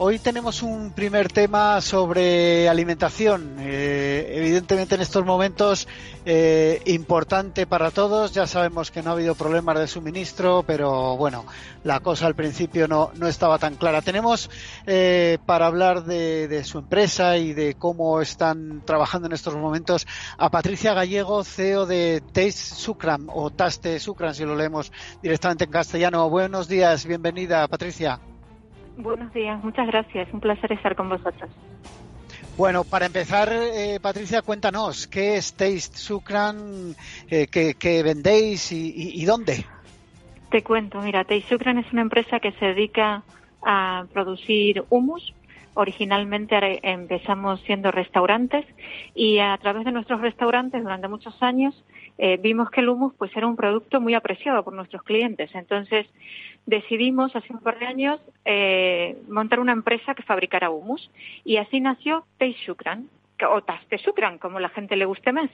Hoy tenemos un primer tema sobre alimentación. Eh, evidentemente en estos momentos eh, importante para todos. Ya sabemos que no ha habido problemas de suministro, pero bueno, la cosa al principio no, no estaba tan clara. Tenemos eh, para hablar de, su empresa y de cómo están trabajando en estos momentos a Patricia Gallego, CEO de Taste Sucram o Taste Sucram, si lo leemos directamente en castellano. Buenos días, bienvenida Patricia. Buenos días, muchas gracias. Un placer estar con vosotros. Bueno, para empezar, eh, Patricia, cuéntanos, ¿qué es Taste Sucran? Eh, ¿qué, vendéis y, dónde? Te cuento, mira, Taste Sucran es una empresa que se dedica a producir humus. Originalmente empezamos siendo restaurantes y a través de nuestros restaurantes durante muchos años eh, vimos que el humus pues era un producto muy apreciado por nuestros clientes. Entonces decidimos hace un par de años eh, montar una empresa que fabricara humus. Y así nació Shukran o Shukran, como la gente le guste más.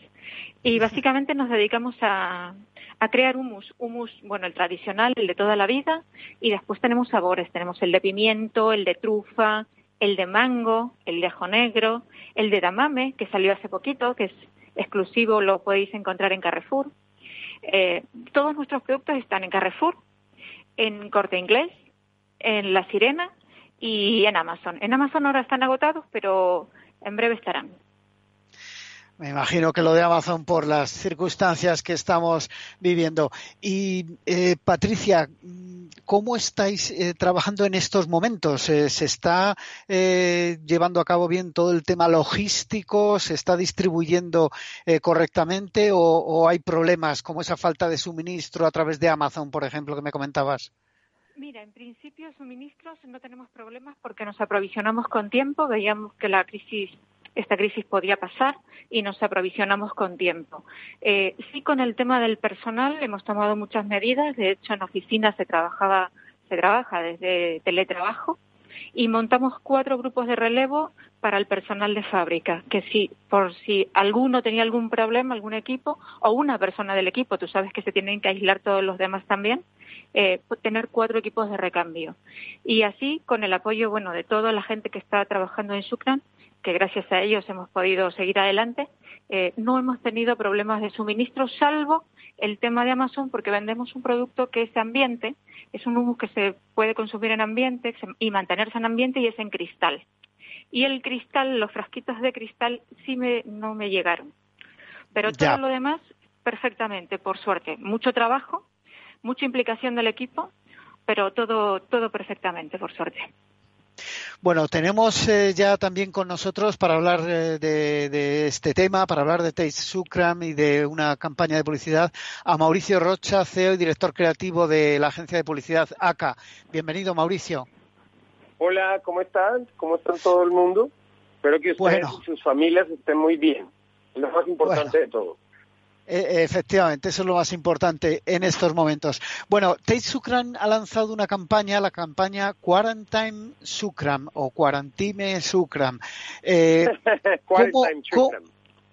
Y básicamente nos dedicamos a, a crear humus, humus, bueno, el tradicional, el de toda la vida, y después tenemos sabores, tenemos el de pimiento, el de trufa, el de mango, el de ajo negro, el de damame, que salió hace poquito, que es exclusivo, lo podéis encontrar en Carrefour. Eh, todos nuestros productos están en Carrefour, en Corte Inglés, en La Sirena y en Amazon. En Amazon ahora están agotados, pero en breve estarán. Me imagino que lo de Amazon por las circunstancias que estamos viviendo. Y eh, Patricia, ¿cómo estáis eh, trabajando en estos momentos? Eh, ¿Se está llevando a cabo bien todo el tema logístico? ¿Se está distribuyendo correctamente o, o, hay problemas como esa falta de suministro a través de Amazon, por ejemplo, que me comentabas? Mira, en principio suministros no tenemos problemas porque nos aprovisionamos con tiempo. Veíamos que la crisis esta crisis podía pasar y nos aprovisionamos con tiempo. Eh, sí, con el tema del personal hemos tomado muchas medidas. De hecho, en oficinas se trabajaba, se trabaja desde teletrabajo y montamos cuatro grupos de relevo para el personal de fábrica, que si por si alguno tenía algún problema, algún equipo o una persona del equipo, tú sabes que se tienen que aislar todos los demás también, eh, tener cuatro equipos de recambio. Y así, con el apoyo bueno de toda la gente que está trabajando en Sucran, que gracias a ellos hemos podido seguir adelante, eh, no hemos tenido problemas de suministro, salvo el tema de Amazon, porque vendemos un producto que es ambiente, es un humus que se puede consumir en ambiente y mantenerse en ambiente y es en cristal. Y el cristal, los frasquitos de cristal, sí me, no me llegaron. Pero todo lo demás, perfectamente, por suerte. Mucho trabajo, mucha implicación del equipo, pero todo, todo perfectamente, por suerte. Bueno, tenemos eh, ya también con nosotros para hablar eh, de, este tema, para hablar de Taste Sucram y de una campaña de publicidad, a Mauricio Rocha, CEO y director creativo de la agencia de publicidad ACA. Bienvenido, Mauricio. Hola, ¿cómo están? ¿Cómo están todo el mundo? Espero que ustedes y sus familias estén muy bien. Es lo más importante de todo. Eh, efectivamente, eso es lo más importante en estos momentos. Bueno, Tate Sukram ha lanzado una campaña, la campaña Quarantine Sukram o Quarantine Sukram. Eh, Quarantine Sukram.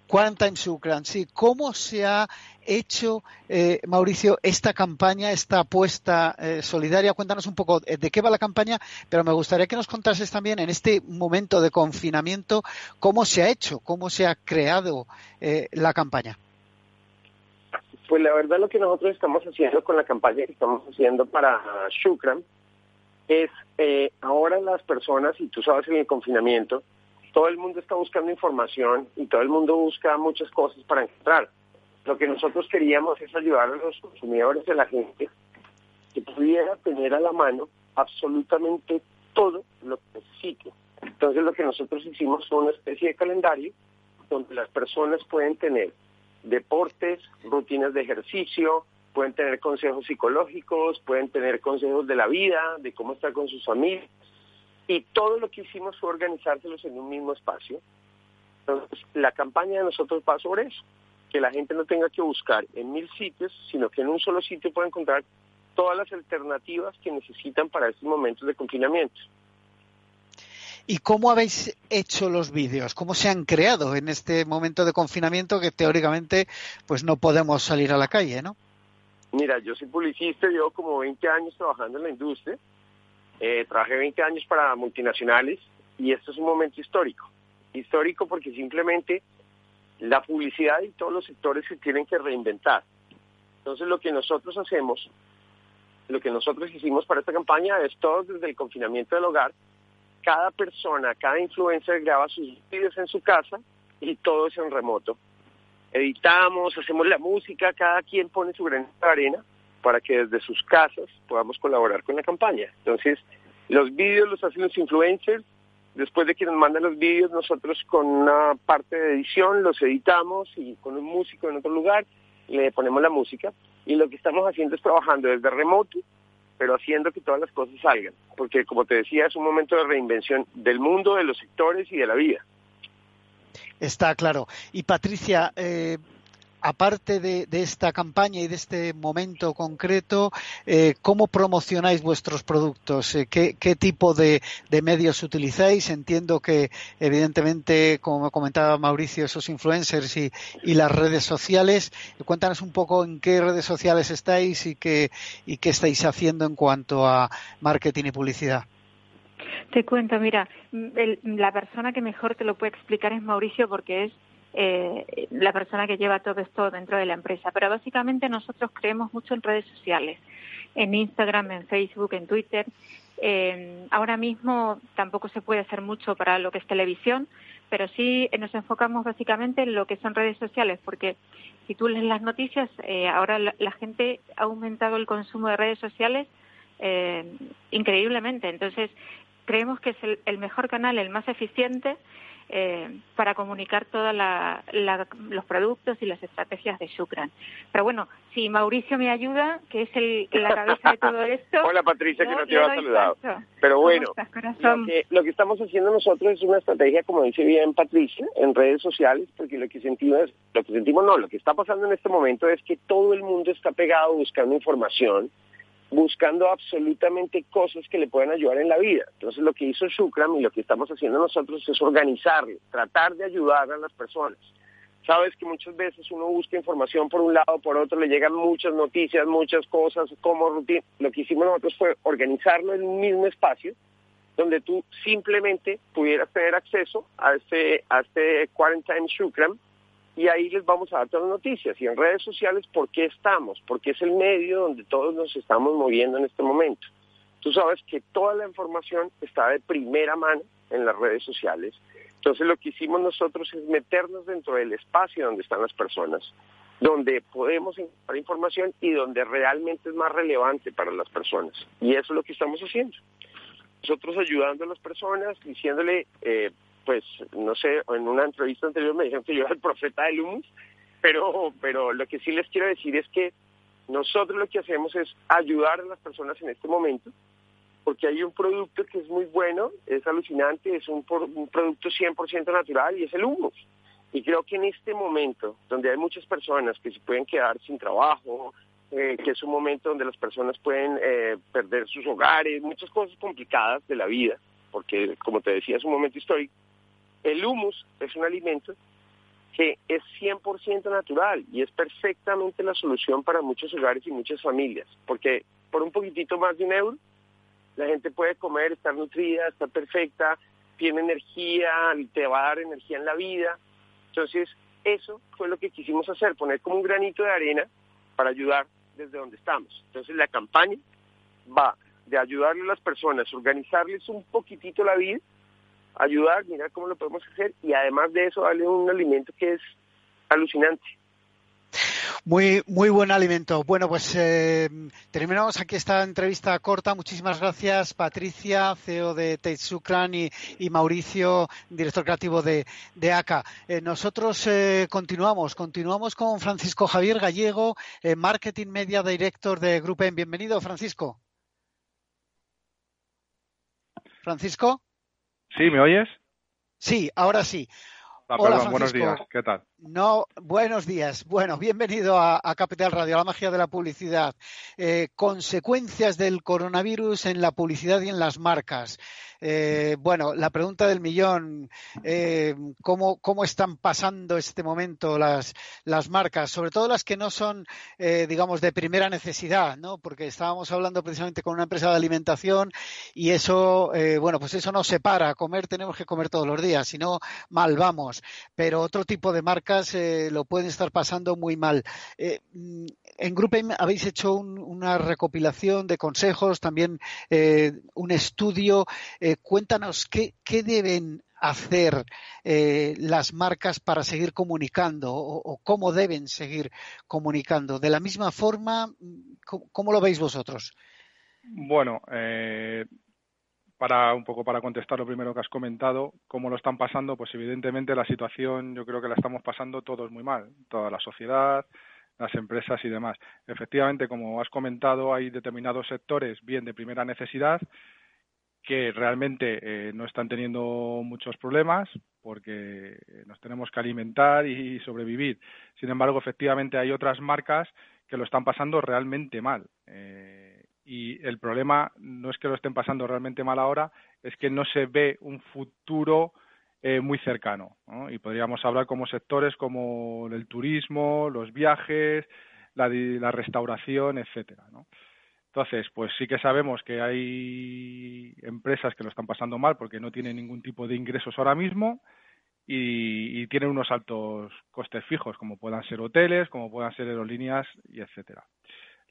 Quarantine Sukram, sí. ¿Cómo se ha hecho, eh, Mauricio, esta campaña, esta apuesta eh, solidaria? Cuéntanos un poco de qué va la campaña, pero me gustaría que nos contases también en este momento de confinamiento cómo se ha hecho, cómo se ha creado la campaña. Pues la verdad lo que nosotros estamos haciendo con la campaña que estamos haciendo para Shukran es eh, ahora las personas, y tú sabes en el confinamiento, todo el mundo está buscando información y todo el mundo busca muchas cosas para encontrar. Lo que nosotros queríamos es ayudar a los consumidores de la gente que pudiera tener a la mano absolutamente todo lo que necesite. Entonces lo que nosotros hicimos fue una especie de calendario donde las personas pueden tener deportes, rutinas de ejercicio, pueden tener consejos psicológicos, pueden tener consejos de la vida, de cómo estar con sus familias. Y todo lo que hicimos fue organizárselos en un mismo espacio. Entonces, la campaña de nosotros va sobre eso, que la gente no tenga que buscar en mil sitios, sino que en un solo sitio pueda encontrar todas las alternativas que necesitan para estos momentos de confinamiento. ¿Y cómo habéis hecho los vídeos? ¿Cómo se han creado en este momento de confinamiento que teóricamente pues no podemos salir a la calle, ¿no? Mira, yo soy publicista, llevo como 20 años trabajando en la industria. Eh, trabajé 20 años para multinacionales y esto es un momento histórico. Histórico porque simplemente la publicidad y todos los sectores se tienen que reinventar. Entonces lo que nosotros hacemos, lo que nosotros hicimos para esta campaña es todo desde el confinamiento del hogar cada persona, cada influencer graba sus vídeos en su casa y todo es en remoto. Editamos, hacemos la música, cada quien pone su granito de arena para que desde sus casas podamos colaborar con la campaña. Entonces, los vídeos los hacen los influencers, después de que nos mandan los vídeos, nosotros con una parte de edición los editamos y con un músico en otro lugar le ponemos la música. Y lo que estamos haciendo es trabajando desde remoto pero haciendo que todas las cosas salgan, porque como te decía, es un momento de reinvención del mundo, de los sectores y de la vida. Está claro. Y Patricia, eh, aparte de, esta campaña y de este momento concreto, eh, ¿cómo promocionáis vuestros productos? Eh, ¿qué, tipo de, medios utilizáis? Entiendo que, evidentemente, como comentaba Mauricio, esos influencers y, las redes sociales. Cuéntanos un poco en qué redes sociales estáis y qué, y qué estáis haciendo en cuanto a marketing y publicidad. Te cuento, mira, la persona que mejor te lo puede explicar es Mauricio porque es eh, la persona que lleva todo esto dentro de la empresa. Pero básicamente nosotros creemos mucho en redes sociales, en Instagram, en Facebook, en Twitter. Eh, ahora mismo tampoco se puede hacer mucho para lo que es televisión, pero sí nos enfocamos básicamente en lo que son redes sociales, porque si tú lees las noticias, eh, ahora la, gente ha aumentado el consumo de redes sociales eh, increíblemente. Entonces, creemos que es el mejor canal, el más eficiente eh, para comunicar todos los productos y las estrategias de Shukran. Pero bueno, si Mauricio me ayuda, que es el, la cabeza de todo esto. Hola Patricia, que no te había saludado. Pero bueno, lo, que, lo que estamos haciendo nosotros es una estrategia, como dice bien Patricia, en redes sociales, porque lo que sentimos, lo que sentimos no, lo que está pasando en este momento es que todo el mundo está pegado buscando información buscando absolutamente cosas que le puedan ayudar en la vida. Entonces lo que hizo Shukram y lo que estamos haciendo nosotros es organizarlo, tratar de ayudar a las personas. Sabes que muchas veces uno busca información por un lado, por otro, le llegan muchas noticias, muchas cosas, como rutina. Lo que hicimos nosotros fue organizarlo en un mismo espacio donde tú simplemente pudieras tener acceso a este, a este Quarantine Shukram y ahí les vamos a dar todas las noticias. Y en redes sociales, ¿por qué estamos? Porque es el medio donde todos nos estamos moviendo en este momento. Tú sabes que toda la información está de primera mano en las redes sociales. Entonces lo que hicimos nosotros es meternos dentro del espacio donde están las personas, donde podemos encontrar información y donde realmente es más relevante para las personas. Y eso es lo que estamos haciendo. Nosotros ayudando a las personas, diciéndole, eh, pues no sé, en una entrevista anterior me dijeron que yo era el profeta del humus, pero, pero lo que sí les quiero decir es que nosotros lo que hacemos es ayudar a las personas en este momento, porque hay un producto que es muy bueno, es alucinante, es un, un producto 100% natural y es el humus. Y creo que en este momento, donde hay muchas personas que se pueden quedar sin trabajo, eh, que es un momento donde las personas pueden eh, perder sus hogares, muchas cosas complicadas de la vida, porque como te decía es un momento histórico, el humus es un alimento que es 100% natural y es perfectamente la solución para muchos hogares y muchas familias, porque por un poquitito más de un euro, la gente puede comer, estar nutrida, estar perfecta, tiene energía, te va a dar energía en la vida. Entonces, eso fue lo que quisimos hacer, poner como un granito de arena para ayudar desde donde estamos. Entonces, la campaña va de ayudarle a las personas, organizarles un poquitito la vida ayudar, mirar cómo lo podemos hacer y además de eso darle un alimento que es alucinante. Muy, muy buen alimento. Bueno, pues eh, terminamos aquí esta entrevista corta. Muchísimas gracias, Patricia, CEO de Teitsukran y, y Mauricio, director creativo de, de ACA. Eh, nosotros eh, continuamos, continuamos con Francisco Javier Gallego, Marketing Media Director de Grupen. Bienvenido, Francisco. Francisco. ¿Sí? ¿Me oyes? Sí, ahora sí. Ah, Hola, buenos días. ¿Qué tal? No, buenos días. Bueno, bienvenido a, Capital Radio, la magia de la publicidad. Eh, consecuencias del coronavirus en la publicidad y en las marcas. Eh, bueno, la pregunta del millón, eh, ¿cómo, ¿cómo, están pasando este momento las, las marcas? Sobre todo las que no son, eh, digamos, de primera necesidad, ¿no? Porque estábamos hablando precisamente con una empresa de alimentación y eso, bueno, pues eso no se para. Comer tenemos que comer todos los días, si no, mal vamos. Pero otro tipo de marcas lo pueden estar pasando muy mal. Mm, en GroupM habéis hecho una recopilación de consejos, también un estudio cuéntanos qué, deben hacer eh, las marcas para seguir comunicando o, cómo deben seguir comunicando. De la misma forma, ¿cómo, lo veis vosotros? Bueno, eh, para un poco para contestar lo primero que has comentado, cómo lo están pasando, pues evidentemente la situación yo creo que la estamos pasando todos muy mal, toda la sociedad, las empresas y demás. Efectivamente, como has comentado, hay determinados sectores bien de primera necesidad que realmente eh, no están teniendo muchos problemas porque nos tenemos que alimentar y sobrevivir. Sin embargo, efectivamente hay otras marcas que lo están pasando realmente mal. Eh, y el problema no es que lo estén pasando realmente mal ahora, es que no se ve un futuro eh, muy cercano. Y podríamos hablar como sectores como el turismo, los viajes, la, la restauración, etcétera. ¿no? Entonces, pues sí que sabemos que hay empresas que lo están pasando mal porque no tienen ningún tipo de ingresos ahora mismo y, tienen unos altos costes fijos, como puedan ser hoteles, como puedan ser aerolíneas y etcétera.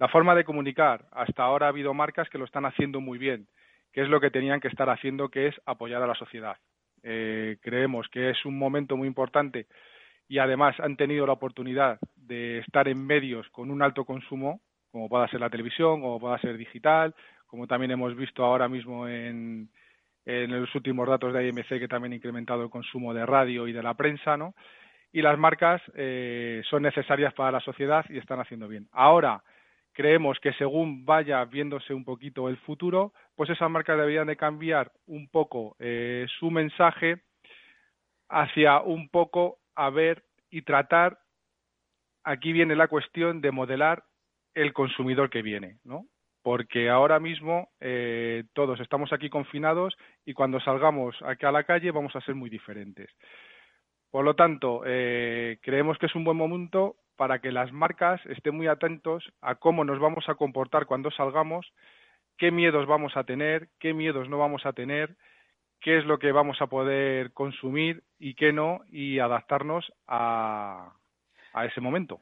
La forma de comunicar, hasta ahora ha habido marcas que lo están haciendo muy bien, que es lo que tenían que estar haciendo, que es apoyar a la sociedad. Eh, creemos que es un momento muy importante y además han tenido la oportunidad de estar en medios con un alto consumo como pueda ser la televisión, como pueda ser digital, como también hemos visto ahora mismo en, en los últimos datos de IMC que también ha incrementado el consumo de radio y de la prensa, ¿no? Y las marcas eh, son necesarias para la sociedad y están haciendo bien. Ahora, creemos que según vaya viéndose un poquito el futuro, pues esas marcas deberían de cambiar un poco eh, su mensaje hacia un poco a ver y tratar, aquí viene la cuestión de modelar el consumidor que viene, ¿no? Porque ahora mismo eh, todos estamos aquí confinados y cuando salgamos aquí a la calle vamos a ser muy diferentes. Por lo tanto, eh, creemos que es un buen momento para que las marcas estén muy atentos a cómo nos vamos a comportar cuando salgamos, qué miedos vamos a tener, qué miedos no vamos a tener, qué es lo que vamos a poder consumir y qué no, y adaptarnos a ese momento.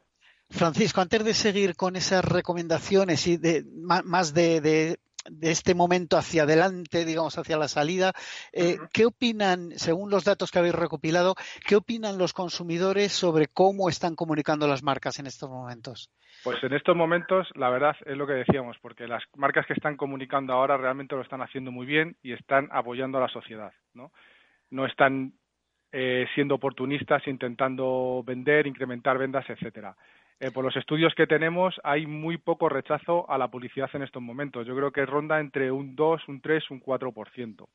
Francisco, antes de seguir con esas recomendaciones y de, más de, este momento hacia adelante, digamos, hacia la salida, eh, ¿qué opinan, según los datos que habéis recopilado, qué opinan los consumidores sobre cómo están comunicando las marcas en estos momentos? Pues en estos momentos, la verdad es lo que decíamos, porque las marcas que están comunicando ahora realmente lo están haciendo muy bien y están apoyando a la sociedad, ¿no? No están eh, siendo oportunistas, intentando vender, incrementar ventas, etcétera. Eh, por los estudios que tenemos, hay muy poco rechazo a la publicidad en estos momentos. Yo creo que ronda entre un 2, un 3, un 4%.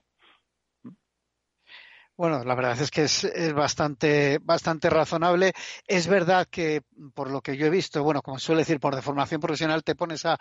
Bueno, la verdad es que es, bastante, bastante razonable. Es verdad que, por lo que yo he visto, bueno, como suele decir, por deformación profesional, te pones a,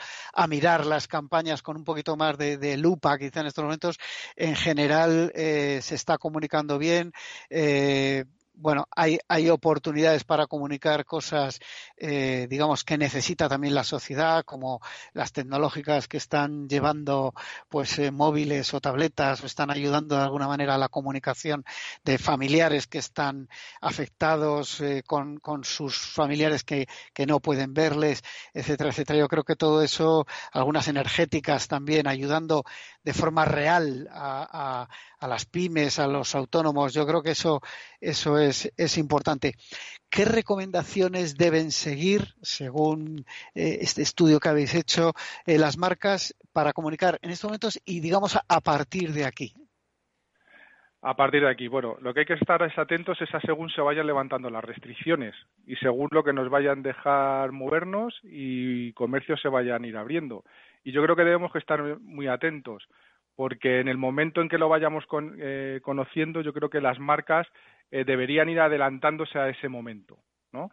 mirar las campañas con un poquito más de, lupa, quizá en estos momentos. En general, eh, se está comunicando bien. Eh, bueno, hay, hay oportunidades para comunicar cosas, eh, digamos, que necesita también la sociedad, como las tecnológicas que están llevando, pues, eh, móviles o tabletas o están ayudando de alguna manera a la comunicación de familiares que están afectados eh, con, con, sus familiares que, que, no pueden verles, etcétera, etcétera. Yo creo que todo eso, algunas energéticas también ayudando de forma real a, a, a las pymes, a los autónomos, yo creo que eso, eso es, importante. ¿Qué recomendaciones deben seguir, según eh, este estudio que habéis hecho, eh, las marcas para comunicar en estos momentos y, digamos, a, partir de aquí? A partir de aquí, bueno, lo que hay que estar es atentos es a según se vayan levantando las restricciones y según lo que nos vayan a dejar movernos y comercios se vayan a ir abriendo. Y yo creo que debemos que estar muy atentos porque en el momento en que lo vayamos eh, conociendo, yo creo que las marcas eh, deberían ir adelantándose a ese momento, ¿no?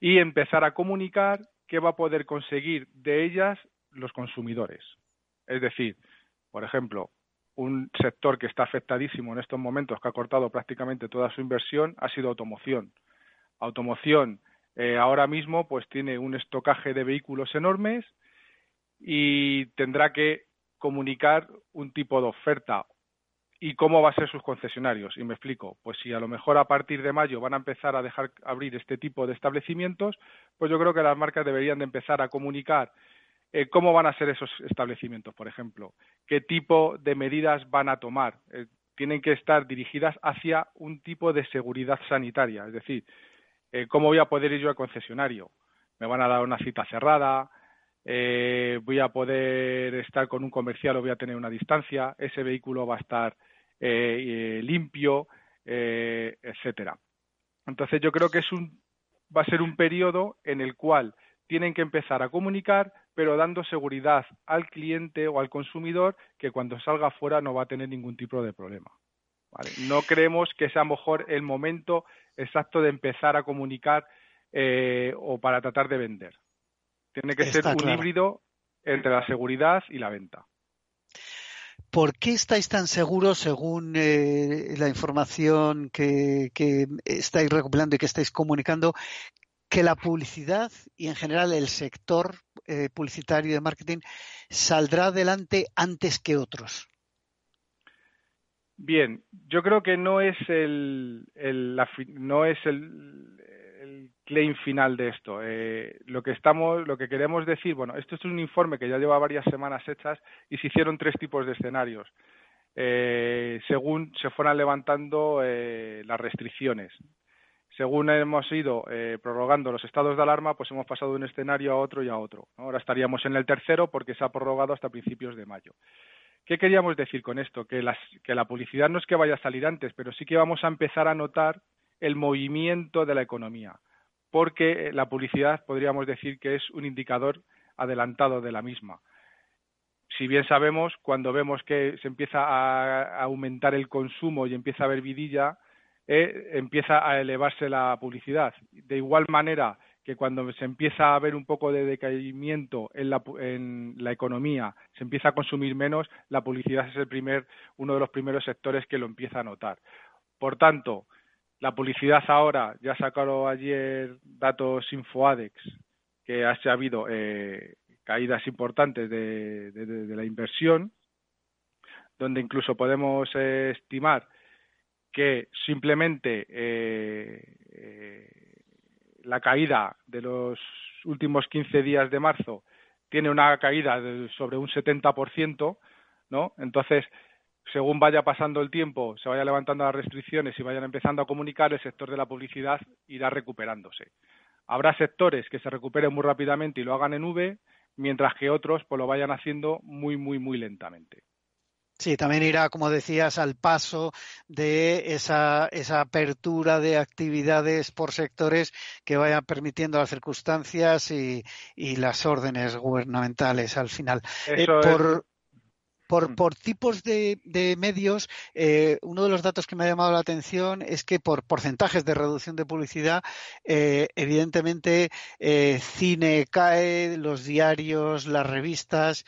Y empezar a comunicar qué va a poder conseguir de ellas los consumidores. Es decir, por ejemplo, un sector que está afectadísimo en estos momentos, que ha cortado prácticamente toda su inversión, ha sido automoción. Automoción eh, ahora mismo pues tiene un estocaje de vehículos enormes y tendrá que comunicar un tipo de oferta y cómo va a ser sus concesionarios. Y me explico, pues si a lo mejor a partir de mayo van a empezar a dejar abrir este tipo de establecimientos, pues yo creo que las marcas deberían de empezar a comunicar eh, cómo van a ser esos establecimientos, por ejemplo, qué tipo de medidas van a tomar. Eh, tienen que estar dirigidas hacia un tipo de seguridad sanitaria, es decir, eh, cómo voy a poder ir yo al concesionario. Me van a dar una cita cerrada, voy a poder estar con un comercial o voy a tener una distancia, ese vehículo va a estar limpio, etcétera. Entonces yo creo que es un, va a ser un periodo en el cual tienen que empezar a comunicar, pero dando seguridad al cliente o al consumidor que cuando salga fuera no va a tener ningún tipo de problema. No creemos que sea mejor el momento exacto de empezar a comunicar eh, o para tratar de vender. Tiene que ser un híbrido entre la seguridad y la venta. ¿Por qué estáis tan seguros, según eh, la información que, que, estáis recopilando y que estáis comunicando, que la publicidad y en general el sector eh, publicitario de marketing saldrá adelante antes que otros? Bien, yo creo que no es el, no es el, claim final de esto. Eh, lo que estamos, lo que queremos decir, bueno, esto es un informe que ya lleva varias semanas hechas y se hicieron tres tipos de escenarios. Eh, según se fueran levantando las restricciones según hemos ido eh, prorrogando los estados de alarma, pues hemos pasado de un escenario a otro y a otro. Ahora estaríamos en el tercero porque se ha prorrogado hasta principios de mayo. ¿Qué queríamos decir con esto? Que, que la publicidad no es que vaya a salir antes, pero sí que vamos a empezar a notar el movimiento de la economía, porque eh, la publicidad podríamos decir que es un indicador adelantado de la misma. Si bien sabemos, cuando vemos que se empieza a aumentar el consumo y empieza a haber vidilla, eh, empieza a elevarse la publicidad. De igual manera que cuando se empieza a ver un poco de decaimiento en la, economía, se empieza a consumir menos, la publicidad es el primer, uno de los primeros sectores que lo empieza a notar. Por tanto, la publicidad ahora, ya sacaron ayer datos Infoadex, que ha habido eh, caídas importantes de, la inversión, donde incluso podemos eh, estimar que simplemente eh, eh, la caída de los últimos 15 días de marzo tiene una caída de sobre un 70%, ¿no? Entonces, según vaya pasando el tiempo, se vaya levantando las restricciones y vayan empezando a comunicar, el sector de la publicidad irá recuperándose. Habrá sectores que se recuperen muy rápidamente y lo hagan en V, mientras que otros pues lo vayan haciendo muy, muy, muy lentamente. Sí, también irá, como decías, al paso de esa, esa apertura de actividades por sectores que vayan permitiendo las circunstancias y, las órdenes gubernamentales al final. Eh, por, por, mm. por, tipos de, medios, eh, uno de los datos que me ha llamado la atención es que por porcentajes de reducción de publicidad, eh, evidentemente cine cae, los diarios, las revistas,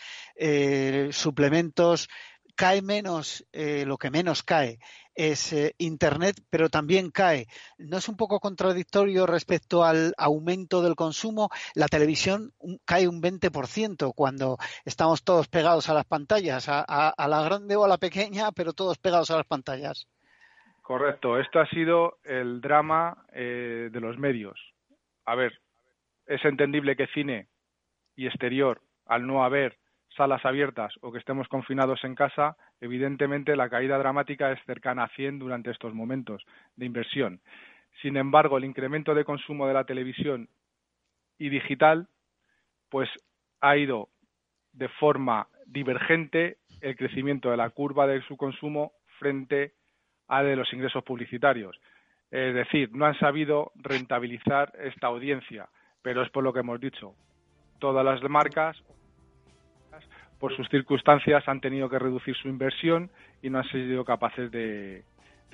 suplementos cae menos, eh, lo que menos cae es Internet, pero también cae. ¿No es un poco contradictorio respecto al aumento del consumo? La televisión cae un 20% cuando estamos todos pegados a las pantallas, a, la grande o a la pequeña, pero todos pegados a las pantallas. Correcto, esto ha sido el drama eh, de los medios. A ver, es entendible que cine y exterior, al no haber salas abiertas o que estemos confinados en casa, evidentemente la caída dramática es cercana a 100 durante estos momentos de inversión. Sin embargo, el incremento de consumo de la televisión y digital, pues ha ido de forma divergente el crecimiento de la curva de su consumo frente a de los ingresos publicitarios. Es decir, no han sabido rentabilizar esta audiencia, pero es por lo que hemos dicho. Todas las marcas por sus circunstancias han tenido que reducir su inversión y no han sido capaces de,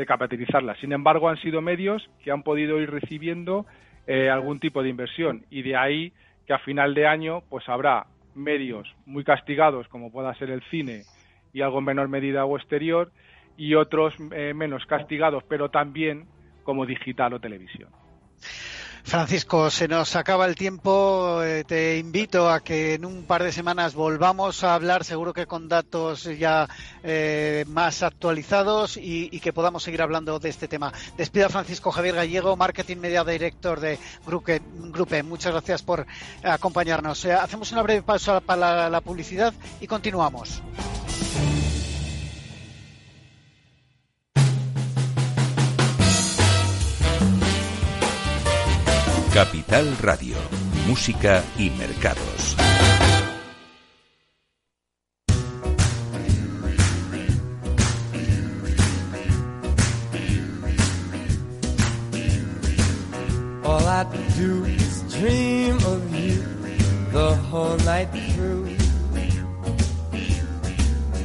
capitalizarla. Sin embargo, han sido medios que han podido ir recibiendo eh, algún tipo de inversión y de ahí que a final de año pues habrá medios muy castigados como pueda ser el cine y algo en menor medida o exterior y otros eh, menos castigados pero también como digital o televisión. Francisco, se nos acaba el tiempo. Eh, te invito a que en un par de semanas volvamos a hablar, seguro que con datos ya eh, más actualizados y, que podamos seguir hablando de este tema. Despida Francisco Javier Gallego, Marketing Media Director de Grupe. Muchas gracias por acompañarnos. Eh, hacemos una breve pausa para la publicidad y continuamos. Capital Radio, Música y Mercados. All I do is dream of you the whole night through.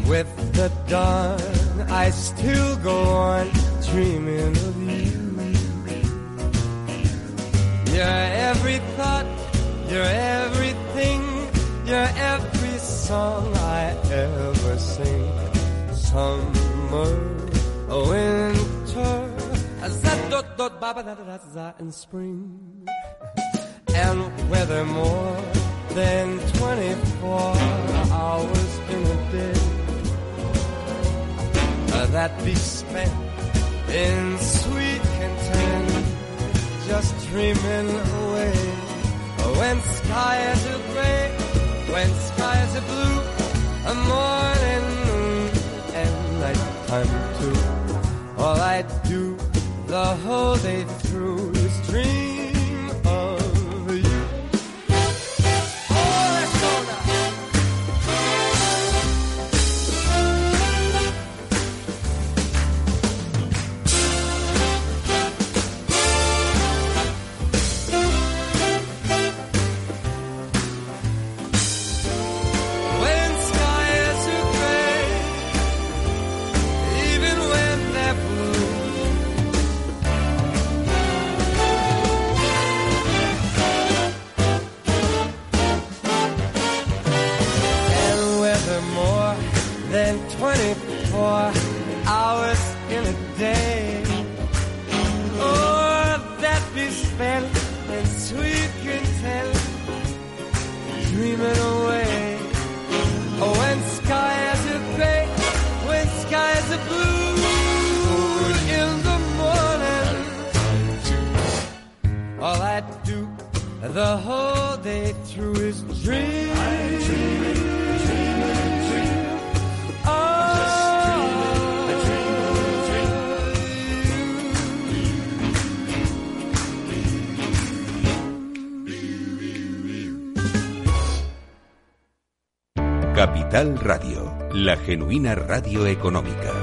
With the dawn, I still go on dreaming of you. You're every thought, you're everything, you're every song I ever sing. Summer, winter, and spring. And weather more than 24 hours in a day. That be spent in sweet just dreaming away. When skies are gray, when skies are blue, a morning, noon, and nighttime too. All I do the whole day through Radio, la genuina radio económica.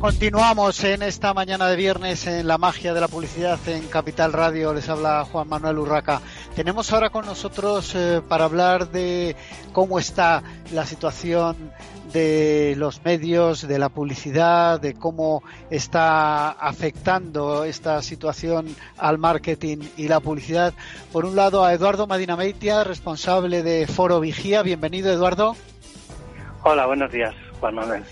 Continuamos en esta mañana de viernes en la magia de la publicidad en Capital Radio. Les habla Juan Manuel Urraca. Tenemos ahora con nosotros eh, para hablar de cómo está la situación de los medios, de la publicidad, de cómo está afectando esta situación al marketing y la publicidad. Por un lado a Eduardo Madinameitia, responsable de Foro Vigía. Bienvenido, Eduardo. Hola, buenos días, Juan Manuel.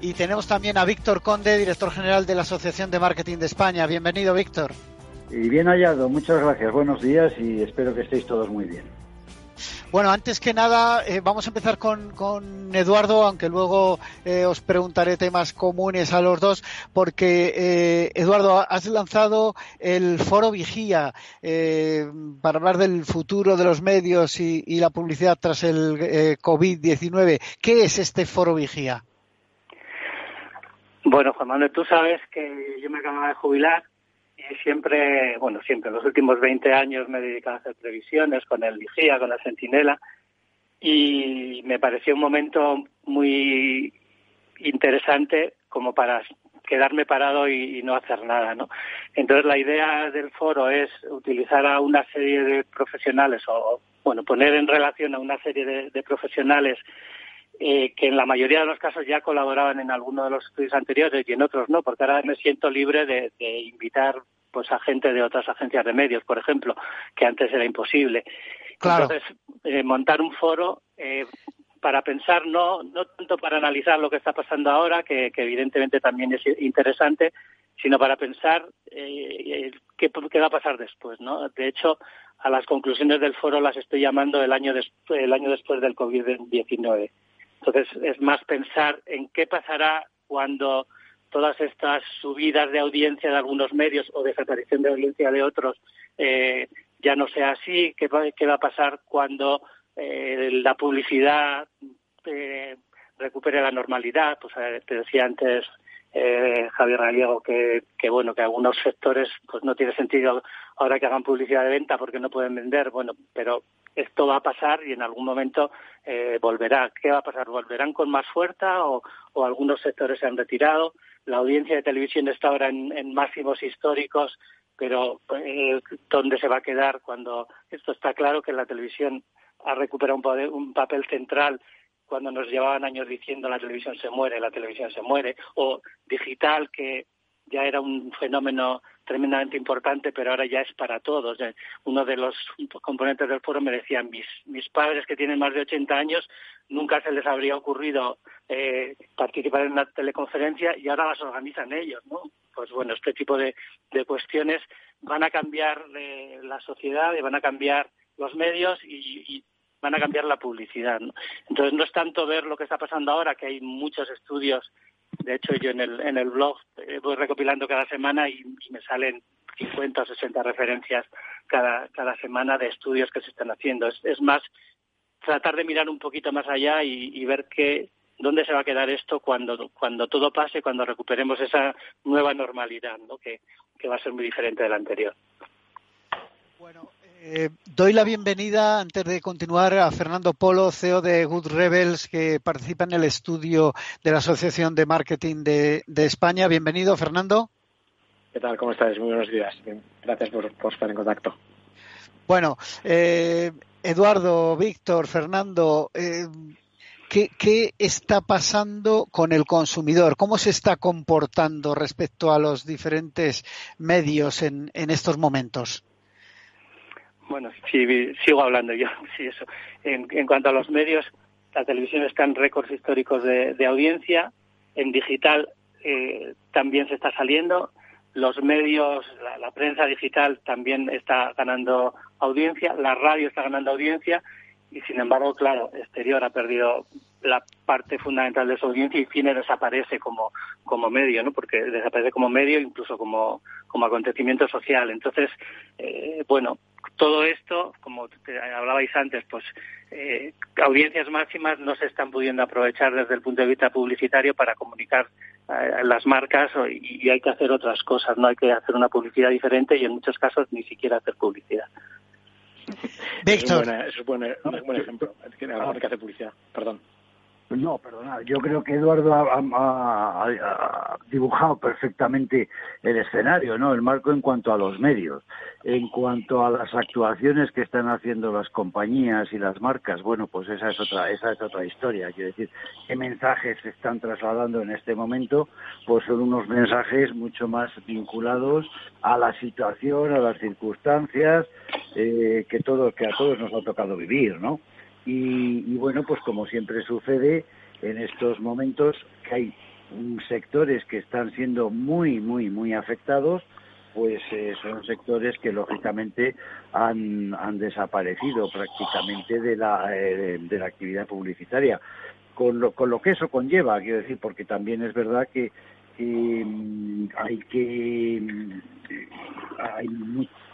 Y tenemos también a Víctor Conde, director general de la Asociación de Marketing de España. Bienvenido, Víctor. Y bien hallado, muchas gracias. Buenos días y espero que estéis todos muy bien. Bueno, antes que nada, eh, vamos a empezar con, con Eduardo, aunque luego eh, os preguntaré temas comunes a los dos, porque eh, Eduardo, has lanzado el Foro Vigía para hablar del futuro de los medios y, y la publicidad tras el COVID-19. ¿Qué es este Foro Vigía? Bueno, Juan Manuel, tú sabes que yo me acababa de jubilar y siempre, bueno, siempre, en los últimos 20 años me he dedicado a hacer previsiones con el Vigía, con la Centinela y me pareció un momento muy interesante como para quedarme parado y, no hacer nada, ¿no? Entonces la idea del foro es utilizar a una serie de profesionales o, bueno, poner en relación a una serie de profesionales eh, que en la mayoría de los casos ya colaboraban en alguno de los estudios anteriores y en otros no, porque ahora me siento libre de, invitar pues a gente de otras agencias de medios, por ejemplo, que antes era imposible. Entonces, eh, montar un foro eh, para pensar, no, no tanto para analizar lo que está pasando ahora, que, evidentemente también es interesante, sino para pensar qué, qué, va a pasar después. ¿no? De hecho, a las conclusiones del foro las estoy llamando el año, el año después del COVID-19. Entonces, es más pensar en qué pasará cuando todas estas subidas de audiencia de algunos medios o desaparición de audiencia de otros eh, ya no sea así, qué va, a pasar cuando eh, la publicidad eh, recupere la normalidad. Pues te decía antes Javier Gallego que, que, bueno que algunos sectores pues no tiene sentido ahora que hagan publicidad de venta porque no pueden vender. Bueno, pero esto va a pasar y en algún momento eh, volverá. ¿Qué va a pasar? ¿Volverán con más fuerza o, algunos sectores se han retirado? La audiencia de televisión está ahora en, máximos históricos, pero eh, ¿dónde se va a quedar cuando esto está claro que la televisión ha recuperado un papel central cuando nos llevaban años diciendo la televisión se muere, la televisión se muere, o digital que ya era un fenómeno tremendamente importante, pero ahora ya es para todos. Uno de los componentes del foro me decía, mis, mis padres que tienen más de 80 años, nunca se les habría ocurrido eh, participar en una teleconferencia y ahora las organizan ellos, ¿no? Pues bueno, este tipo de, de cuestiones van a cambiar eh, la sociedad y van a cambiar los medios y, van a cambiar la publicidad. Entonces no es tanto ver lo que está pasando ahora, que hay muchos estudios de hecho, yo en el, en el blog eh, voy recopilando cada semana y, me salen 50 o 60 referencias cada, cada semana de estudios que se están haciendo. Es, más tratar de mirar un poquito más allá y, ver qué, dónde se va a quedar esto cuando, cuando todo pase, cuando recuperemos esa nueva normalidad, ¿no? que, que va a ser muy diferente de la anterior. Bueno, eh, doy la bienvenida, antes de continuar, a Fernando Polo, CEO de Good Rebels, que participa en el estudio de la Asociación de Marketing de, España. Bienvenido, Fernando. ¿Qué tal? ¿Cómo estás? Muy buenos días. Gracias por, estar en contacto. Bueno, eh, Eduardo, Víctor, Fernando, eh, ¿qué, está pasando con el consumidor? ¿Cómo se está comportando respecto a los diferentes medios en estos momentos? Bueno, sí, sigo hablando yo, sí, eso. En, cuanto a los medios, la televisión está en récords históricos de, audiencia, en digital eh, también se está saliendo, los medios, la, prensa digital también está ganando audiencia, la radio está ganando audiencia y sin embargo, claro, exterior ha perdido la parte fundamental de su audiencia y cine desaparece como, como medio, ¿no? Porque desaparece como medio, incluso como, como acontecimiento social. Entonces, eh, bueno, todo esto, como hablabais antes, pues eh, audiencias máximas no se están pudiendo aprovechar desde el punto de vista publicitario para comunicar a las marcas y, hay que hacer otras cosas, no hay que hacer una publicidad diferente y en muchos casos ni siquiera hacer publicidad. Víctor. Eso es, un buen ejemplo. que hacer publicidad. Perdón. No, perdona, yo creo que Eduardo ha, dibujado perfectamente el escenario, ¿no? El marco en cuanto a los medios. En cuanto a las actuaciones que están haciendo las compañías y las marcas, bueno, pues esa es otra, esa es otra historia. Quiero decir, qué mensajes se están trasladando en este momento, pues son unos mensajes mucho más vinculados a la situación, a las circunstancias eh, que que a todos nos ha tocado vivir, ¿no? Y, bueno, pues como siempre sucede en estos momentos, que hay sectores que están siendo muy, muy, muy afectados, pues eh, son sectores que lógicamente han, han desaparecido prácticamente de la, eh, de la actividad publicitaria. Con lo, con lo que eso conlleva, quiero decir, porque también es verdad que, mm, hay que mm, hay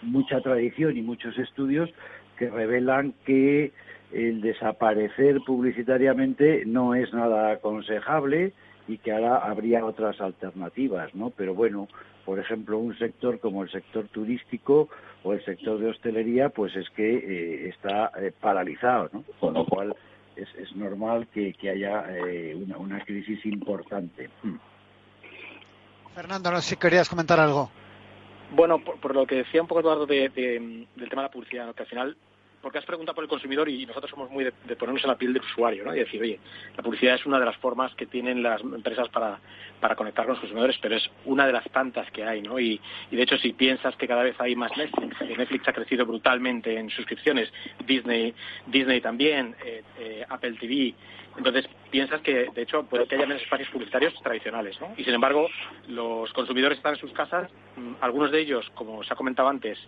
mucha tradición y muchos estudios que revelan que el desaparecer publicitariamente no es nada aconsejable y que ahora habría otras alternativas, ¿no? Pero bueno, por ejemplo, un sector como el sector turístico o el sector de hostelería, pues es que eh, está eh, paralizado, ¿no? Con lo cual es, es normal que, haya eh, una, una, crisis importante. Hmm. Fernando, no sé si querías comentar algo. Bueno, por, lo que decía un poco Eduardo de, del tema de la publicidad, que al final porque has preguntado por el consumidor y nosotros somos muy de, ponernos en la piel del usuario, ¿no? Y decir, oye, la publicidad es una de las formas que tienen las empresas para, para conectar con los consumidores, pero es una de las tantas que hay, ¿no? Y, de hecho, si piensas que cada vez hay más Netflix, Netflix ha crecido brutalmente en suscripciones, Disney, Disney también, eh, eh, Apple TV, entonces piensas que, de hecho, puede que haya menos espacios publicitarios tradicionales, ¿no? Y sin embargo, los consumidores están en sus casas, mm, algunos de ellos, como se ha comentado antes,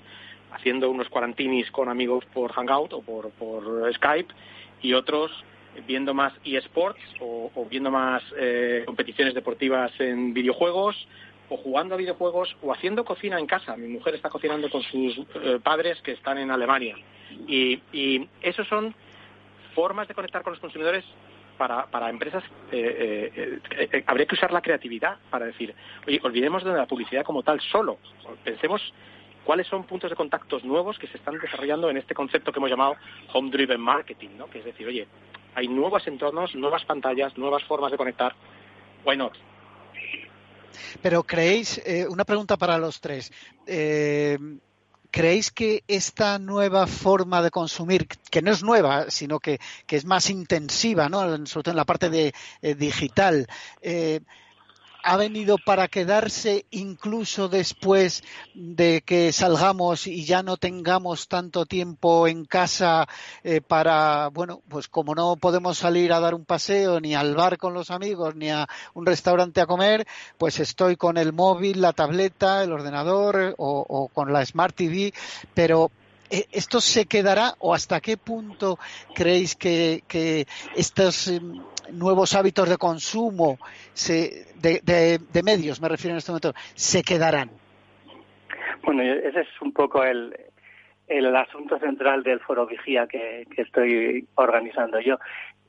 haciendo unos cuarantinis con amigos por Hangout o por, por Skype y otros viendo más eSports o, viendo más eh, competiciones deportivas en videojuegos o jugando a videojuegos o haciendo cocina en casa. Mi mujer está cocinando con sus eh, padres que están en Alemania. Y, y esos son formas de conectar con los consumidores para, para empresas. Eh, habría que usar la creatividad para decir, oye, olvidemos de la publicidad como tal solo. Pensemos cuáles son puntos de contactos nuevos que se están desarrollando en este concepto que hemos llamado Home Driven Marketing, ¿no? Que es decir, oye, hay nuevos entornos, nuevas pantallas, nuevas formas de conectar. Why not? Pero creéis, eh, una pregunta para los tres. Eh, ¿Creéis que esta nueva forma de consumir, que no es nueva, sino que, es más intensiva, ¿no? sobre todo en la parte de eh, digital, ha venido para quedarse incluso después de que salgamos y ya no tengamos tanto tiempo en casa eh, para, bueno, pues como no podemos salir a dar un paseo ni al bar con los amigos ni a un restaurante a comer, pues estoy con el móvil, la tableta, el ordenador o, con la Smart TV, pero eh, ¿esto se quedará o hasta qué punto creéis que, que estos em, nuevos hábitos de consumo de, medios, me refiero en este momento, se quedarán? Bueno, ese es un poco el, el asunto central del foro Vigía que, estoy organizando yo.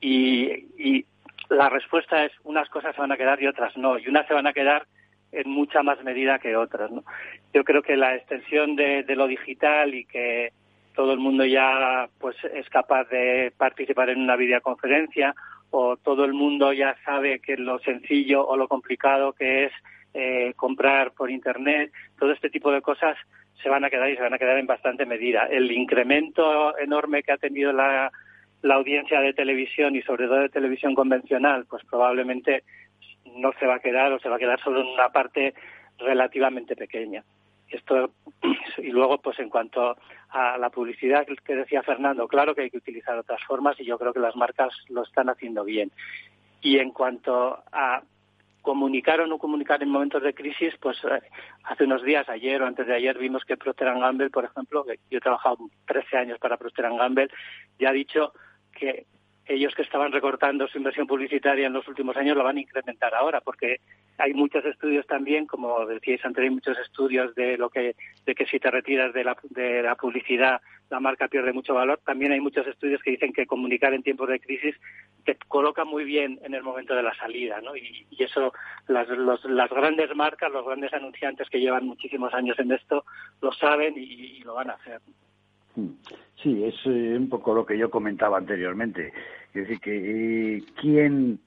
Y, la respuesta es unas cosas se van a quedar y otras no. Y unas se van a quedar en mucha más medida que otras. ¿no? Yo creo que la extensión de, de, lo digital y que todo el mundo ya pues es capaz de participar en una videoconferencia o todo el mundo ya sabe que lo sencillo o lo complicado que es eh, comprar por internet, todo este tipo de cosas se van a quedar y se van a quedar en bastante medida. El incremento enorme que ha tenido la, la audiencia de televisión y sobre todo de televisión convencional, pues probablemente no se va a quedar o se va a quedar solo en una parte relativamente pequeña. Esto y luego pues en cuanto a la publicidad que decía Fernando, claro que hay que utilizar otras formas y yo creo que las marcas lo están haciendo bien. Y en cuanto a comunicar o no comunicar en momentos de crisis, pues eh, hace unos días, ayer o antes de ayer, vimos que Procter Gamble, por ejemplo, que yo he trabajado 13 años para Procter Gamble, ya ha dicho que ellos que estaban recortando su inversión publicitaria en los últimos años lo van a incrementar ahora, porque hay muchos estudios también, como decíais antes, hay muchos estudios de lo que de que si te retiras de la, de la publicidad la marca pierde mucho valor. También hay muchos estudios que dicen que comunicar en tiempos de crisis te coloca muy bien en el momento de la salida, ¿no? Y, eso las, las grandes marcas, los grandes anunciantes que llevan muchísimos años en esto lo saben y, lo van a hacer. Sí, es eh, un poco lo que yo comentaba anteriormente. Es decir, que eh, quién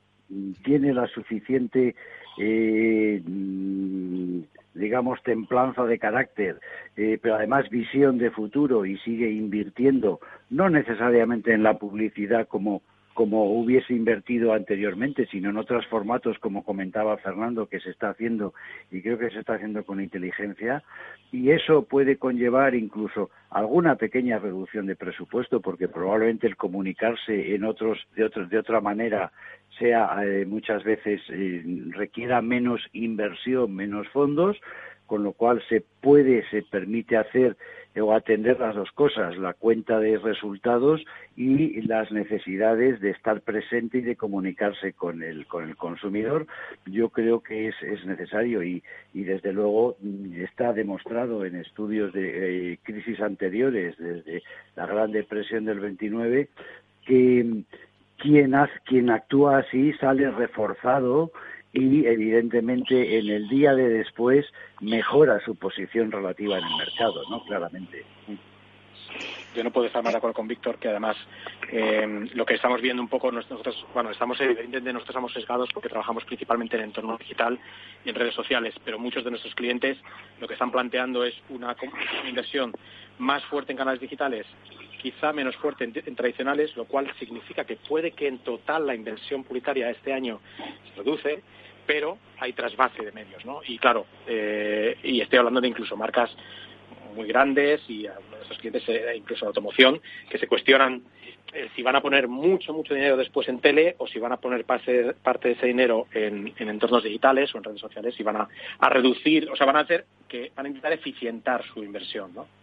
tiene la suficiente, eh, mm, digamos, templanza de carácter, pero además visión de futuro y sigue invirtiendo, no necesariamente en la publicidad como como hubiese invertido anteriormente, sino en otros formatos, como comentaba Fernando, que se está haciendo y creo que se está haciendo con inteligencia, y eso puede conllevar incluso alguna pequeña reducción de presupuesto, porque probablemente el comunicarse en otros de, otros, de otra manera sea eh, muchas veces eh, requiera menos inversión, menos fondos, con lo cual se puede, se permite hacer o atender las dos cosas, la cuenta de resultados y las necesidades de estar presente y de comunicarse con el, con el consumidor. Yo creo que es, es necesario y, y, desde luego está demostrado en estudios de eh, crisis anteriores, desde la Gran Depresión del 29, que quien, quien actúa así sale reforzado y evidentemente en el día de después mejora su posición relativa en el mercado, ¿no? Claramente. Yo no puedo estar más de acuerdo con Víctor, que además eh, lo que estamos viendo un poco, nosotros, bueno, estamos evidentemente nosotros estamos sesgados porque trabajamos principalmente en el entorno digital y en redes sociales, pero muchos de nuestros clientes lo que están planteando es una, una inversión más fuerte en canales digitales quizá menos fuerte en, tradicionales, lo cual significa que puede que en total la inversión publicitaria este año se reduce, pero hay trasvase de medios, ¿no? Y claro, eh, y estoy hablando de incluso marcas muy grandes y de esos clientes, eh, incluso de automoción, que se cuestionan eh, si van a poner mucho, mucho dinero después en tele o si van a poner parte, parte de ese dinero en, entornos digitales o en redes sociales y van a, a, reducir, o sea, van a hacer que van a intentar eficientar su inversión, ¿no?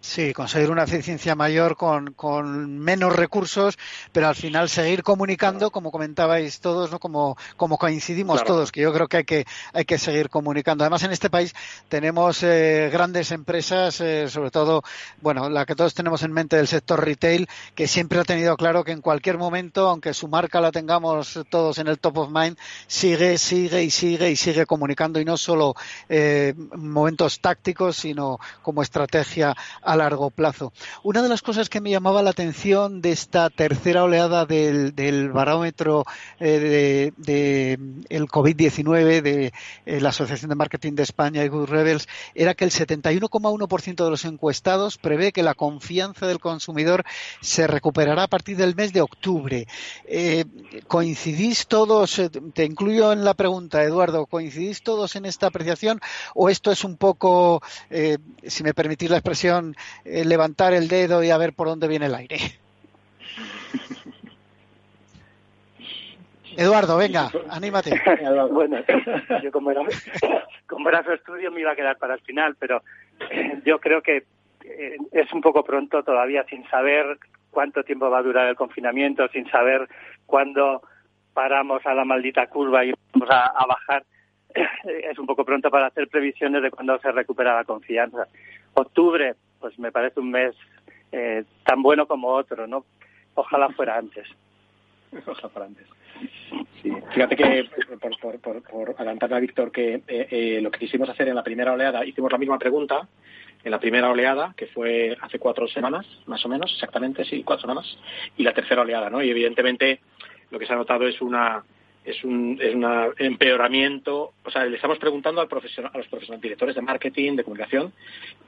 Sí, conseguir una eficiencia mayor con, con, menos recursos, pero al final seguir comunicando, como comentabais todos, ¿no? como, como coincidimos todos, que yo creo que hay que, hay que seguir comunicando. Además, en este país tenemos eh, grandes empresas, eh, sobre todo, bueno, la que todos tenemos en mente del sector retail, que siempre ha tenido claro que en cualquier momento, aunque su marca la tengamos todos en el top of mind, sigue, sigue y sigue y sigue comunicando y no solo eh, momentos tácticos, sino como estrategia a largo plazo. Una de las cosas que me llamaba la atención de esta tercera oleada del, barómetro eh, de, el COVID-19 de eh, la Asociación de Marketing de España y Good Rebels era que el 71,1% de los encuestados prevé que la confianza del consumidor se recuperará a partir del mes de octubre. Eh, ¿Coincidís todos, te incluyo en la pregunta, Eduardo, ¿coincidís todos en esta apreciación o esto es un poco, si me permitís la expresión, eh, levantar el dedo y a ver por dónde viene el aire. Eduardo, venga, anímate. bueno, yo como era, como era su estudio me iba a quedar para el final, pero yo creo que eh, es un poco pronto todavía sin saber cuánto tiempo va a durar el confinamiento, sin saber cuándo paramos a la maldita curva y vamos a bajar. Es un poco pronto para hacer previsiones de cuándo se recupera la confianza. Octubre, pues me parece un mes eh, tan bueno como otro, ¿no? Ojalá fuera antes. Ojalá fuera antes. Sí. Fíjate que, por, por, por, por adelantarle a Víctor, que eh, eh, lo que quisimos hacer en la primera oleada, hicimos la misma pregunta en la primera oleada, que fue hace cuatro semanas, más o menos, exactamente, sí, cuatro semanas, y la tercera oleada, ¿no? Y evidentemente lo que se ha notado es una es un, es empeoramiento. O sea, le estamos preguntando a los profesionales, directores de marketing, de comunicación,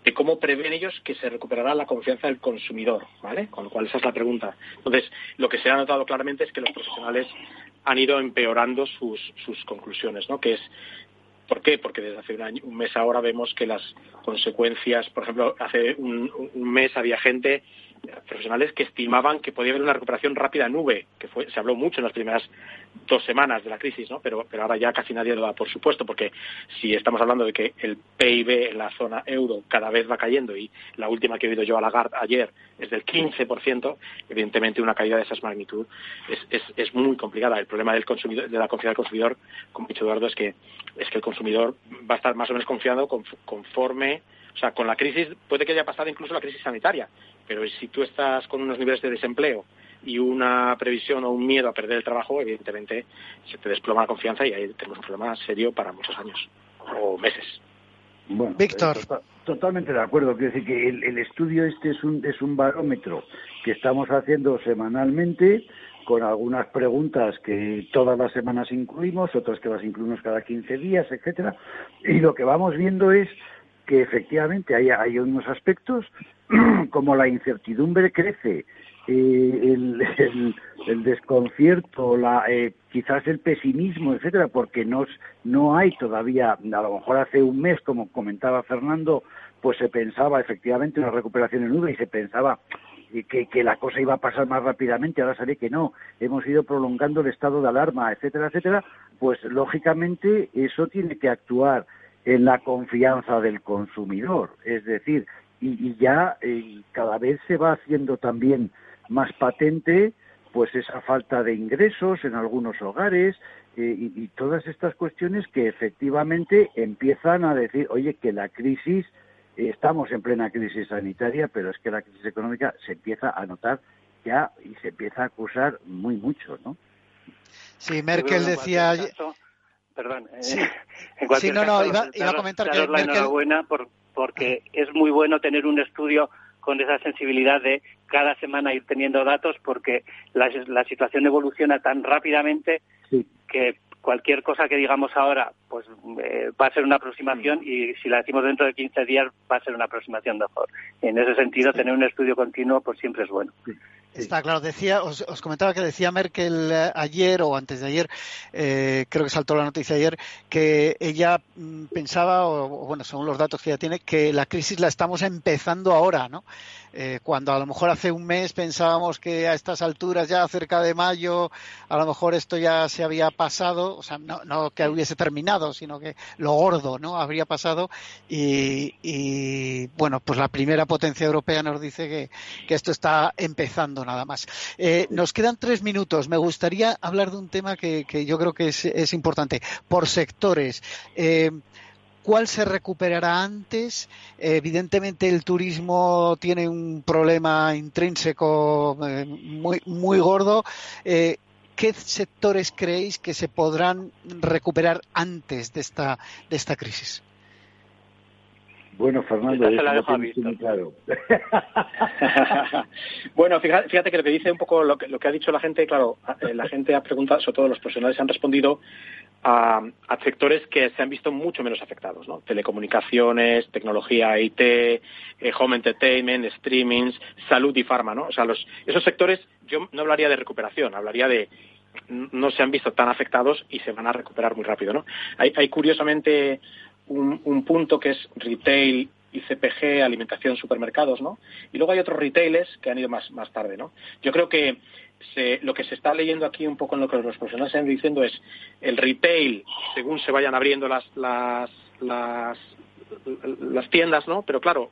de cómo prevén ellos que se recuperará la confianza del consumidor, ¿vale? Con lo cual esa es la pregunta. Entonces, lo que se ha notado claramente es que los profesionales han ido empeorando sus, sus conclusiones, ¿no? Que es ¿Por qué? Porque desde hace un, año, un mes ahora vemos que las consecuencias, por ejemplo, hace un mes había gente profesionales que estimaban que podía haber una recuperación rápida en nube, que fue, se habló mucho en las primeras dos semanas de la crisis, ¿no? Pero, pero ahora ya casi nadie lo da por supuesto, porque si estamos hablando de que el PIB en la zona euro cada vez va cayendo y la última que he oído yo a Lagarde ayer es del 15%, evidentemente una caída de esas magnitud es, es, es muy complicada. El problema del consumidor, de la confianza del consumidor, como ha dicho Eduardo, es que, es que el consumidor va a estar más o menos confiado conforme o sea, con la crisis puede que haya pasado incluso la crisis sanitaria, pero si tú estás con unos niveles de desempleo y una previsión o un miedo a perder el trabajo, evidentemente se te desploma la confianza y ahí tenemos un problema serio para muchos años o meses. Bueno, Víctor. eh, tota- totalmente de acuerdo. Quiero decir que el, el estudio este es un, es un barómetro que estamos haciendo semanalmente con algunas preguntas que todas las semanas incluimos, otras que las incluimos cada 15 días, etcétera. Y lo que vamos viendo es que efectivamente hay, unos aspectos como la incertidumbre crece, eh, el, desconcierto, la, eh, quizás el pesimismo, etcétera, porque no, no hay todavía, a lo mejor hace un mes, como comentaba Fernando, pues se pensaba efectivamente una recuperación en nube y se pensaba que, que la cosa iba a pasar más rápidamente, ahora sabe que no, hemos ido prolongando el estado de alarma, etcétera, etcétera, pues lógicamente eso tiene que actuar en la confianza del consumidor, es decir, y, y ya eh, cada vez se va haciendo también más patente pues esa falta de ingresos en algunos hogares eh, y, y todas estas cuestiones que efectivamente empiezan a decir, oye, que la crisis, eh, estamos en plena crisis sanitaria, pero es que la crisis económica se empieza a notar ya y se empieza a acusar muy mucho, ¿no? Sí, Merkel decía... perdón. eh, Sí. En cualquier Sí, no, no, iba- iba a daros- comentar que daros la enhorabuena por- porque es muy bueno tener un estudio con esa sensibilidad de cada semana ir teniendo datos porque la, la situación evoluciona tan rápidamente Sí. que cualquier cosa que digamos ahora pues eh, va a ser una aproximación y si la decimos dentro de 15 días va a ser una aproximación mejor. En ese sentido, tener un estudio continuo pues siempre es bueno. Está claro, decía, os, os comentaba que decía Merkel eh, ayer o antes de ayer, eh, creo que saltó la noticia ayer, que ella mm, pensaba, o, bueno, según los datos que ella tiene, que la crisis la estamos empezando ahora, ¿no? Eh, cuando a lo mejor hace un mes pensábamos que a estas alturas, ya cerca de mayo, a lo mejor esto ya se había pasado, o sea, no, no que hubiese terminado, sino que lo gordo, ¿no? Habría pasado y, y, bueno, pues la primera potencia europea nos dice que, que esto está empezando nada más. Eh, nos quedan tres minutos. Me gustaría hablar de un tema que, yo creo que es, importante. Por sectores. Eh, ¿Cuál se recuperará antes? Evidentemente el turismo tiene un problema intrínseco eh, muy, muy gordo. ¿Qué sectores creéis que se podrán recuperar antes de esta, de esta crisis? Bueno, Fernando, se la dejo muy claro. bueno, fíjate, fíjate que lo que dice un poco lo que, lo que ha dicho la gente, claro, eh, la gente ha preguntado, sobre todo los profesionales han respondido a, a sectores que se han visto mucho menos afectados, ¿no? Telecomunicaciones, tecnología, IT, eh, home entertainment, streamings, salud y farma, ¿no? O sea, los, esos sectores yo no hablaría de recuperación, hablaría de no se han visto tan afectados y se van a recuperar muy rápido, ¿no? Hay, hay curiosamente un, un punto que es retail y CPG, alimentación, supermercados, ¿no? Y luego hay otros retailers que han ido más, más tarde, ¿no? Yo creo que se, lo que se está leyendo aquí un poco en lo que los profesionales están diciendo es el retail, según se vayan abriendo las, las, las, las tiendas, ¿no? Pero claro,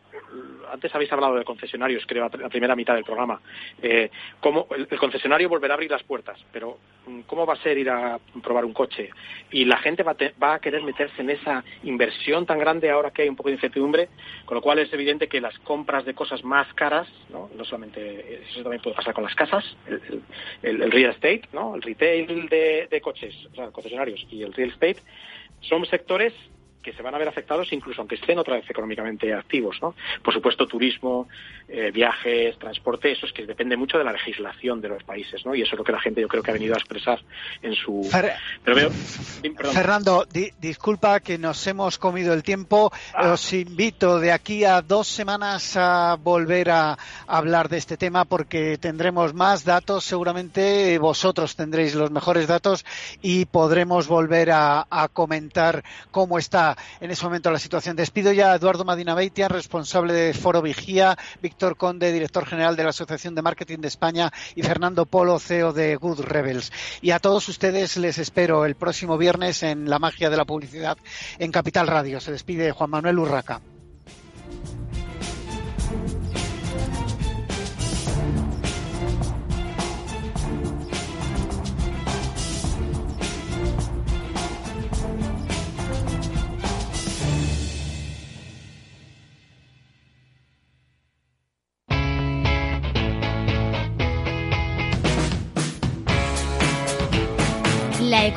antes habéis hablado de concesionarios, creo, la primera mitad del programa. Eh, ¿cómo, el, concesionario volverá a abrir las puertas, pero ¿cómo va a ser ir a probar un coche? Y la gente va te, va a querer meterse en esa inversión tan grande ahora que hay un poco de incertidumbre, con lo cual es evidente que las compras de cosas más caras, no, no solamente eso también puede pasar con las casas, el, real estate, ¿no? el retail de coches, o sea, concesionarios y el real estate, son sectores que se van a ver afectados incluso aunque estén otra vez económicamente activos, ¿no? Por supuesto, turismo, eh, viajes, transporte, eso es que depende mucho de la legislación de los países, ¿no? Y eso es lo que la gente yo creo que ha venido a expresar en su... Fer... Pero veo... Perdón. Fernando, di disculpa que nos hemos comido el tiempo. Ah. Os invito de aquí a dos semanas a volver a hablar de este tema porque tendremos más datos. Seguramente vosotros tendréis los mejores datos y podremos volver a, a comentar cómo está en ese momento la situación. Despido ya a Eduardo Madina Beitia, responsable de Foro Vigía, Víctor Conde, director general de la Asociación de Marketing de España y Fernando Polo, CEO de Good Rebels. Y a todos ustedes les espero el próximo viernes en La Magia de la Publicidad en Capital Radio. Se despide Juan Manuel Urraca.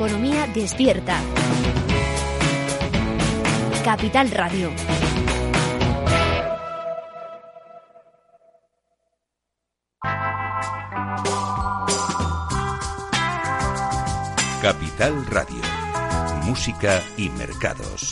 Economía despierta. Capital Radio. Capital Radio. Música y mercados.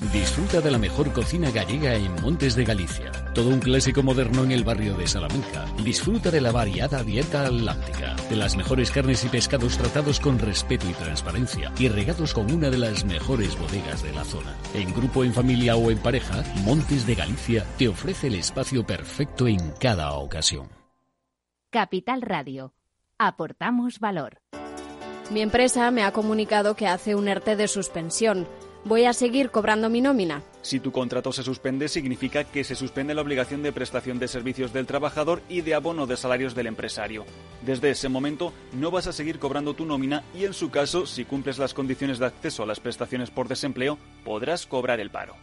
Disfruta de la mejor cocina gallega en Montes de Galicia. Todo un clásico moderno en el barrio de Salamanca. Disfruta de la variada dieta atlántica, de las mejores carnes y pescados tratados con respeto y transparencia y regados con una de las mejores bodegas de la zona. En grupo, en familia o en pareja, Montes de Galicia te ofrece el espacio perfecto en cada ocasión. Capital Radio. Aportamos valor. Mi empresa me ha comunicado que hace un ERTE de suspensión. ¿Voy a seguir cobrando mi nómina? Si tu contrato se suspende, significa que se suspende la obligación de prestación de servicios del trabajador y de abono de salarios del empresario. Desde ese momento no vas a seguir cobrando tu nómina y en su caso, si cumples las condiciones de acceso a las prestaciones por desempleo, podrás cobrar el paro.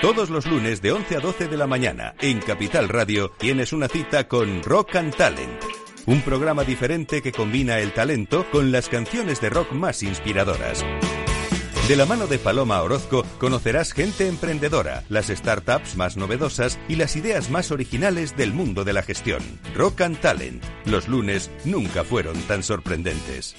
Todos los lunes de 11 a 12 de la mañana en Capital Radio tienes una cita con Rock and Talent. Un programa diferente que combina el talento con las canciones de rock más inspiradoras. De la mano de Paloma Orozco conocerás gente emprendedora, las startups más novedosas y las ideas más originales del mundo de la gestión. Rock and Talent. Los lunes nunca fueron tan sorprendentes.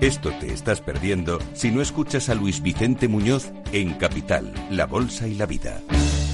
Esto te estás perdiendo si no escuchas a Luis Vicente Muñoz en Capital, La Bolsa y la Vida.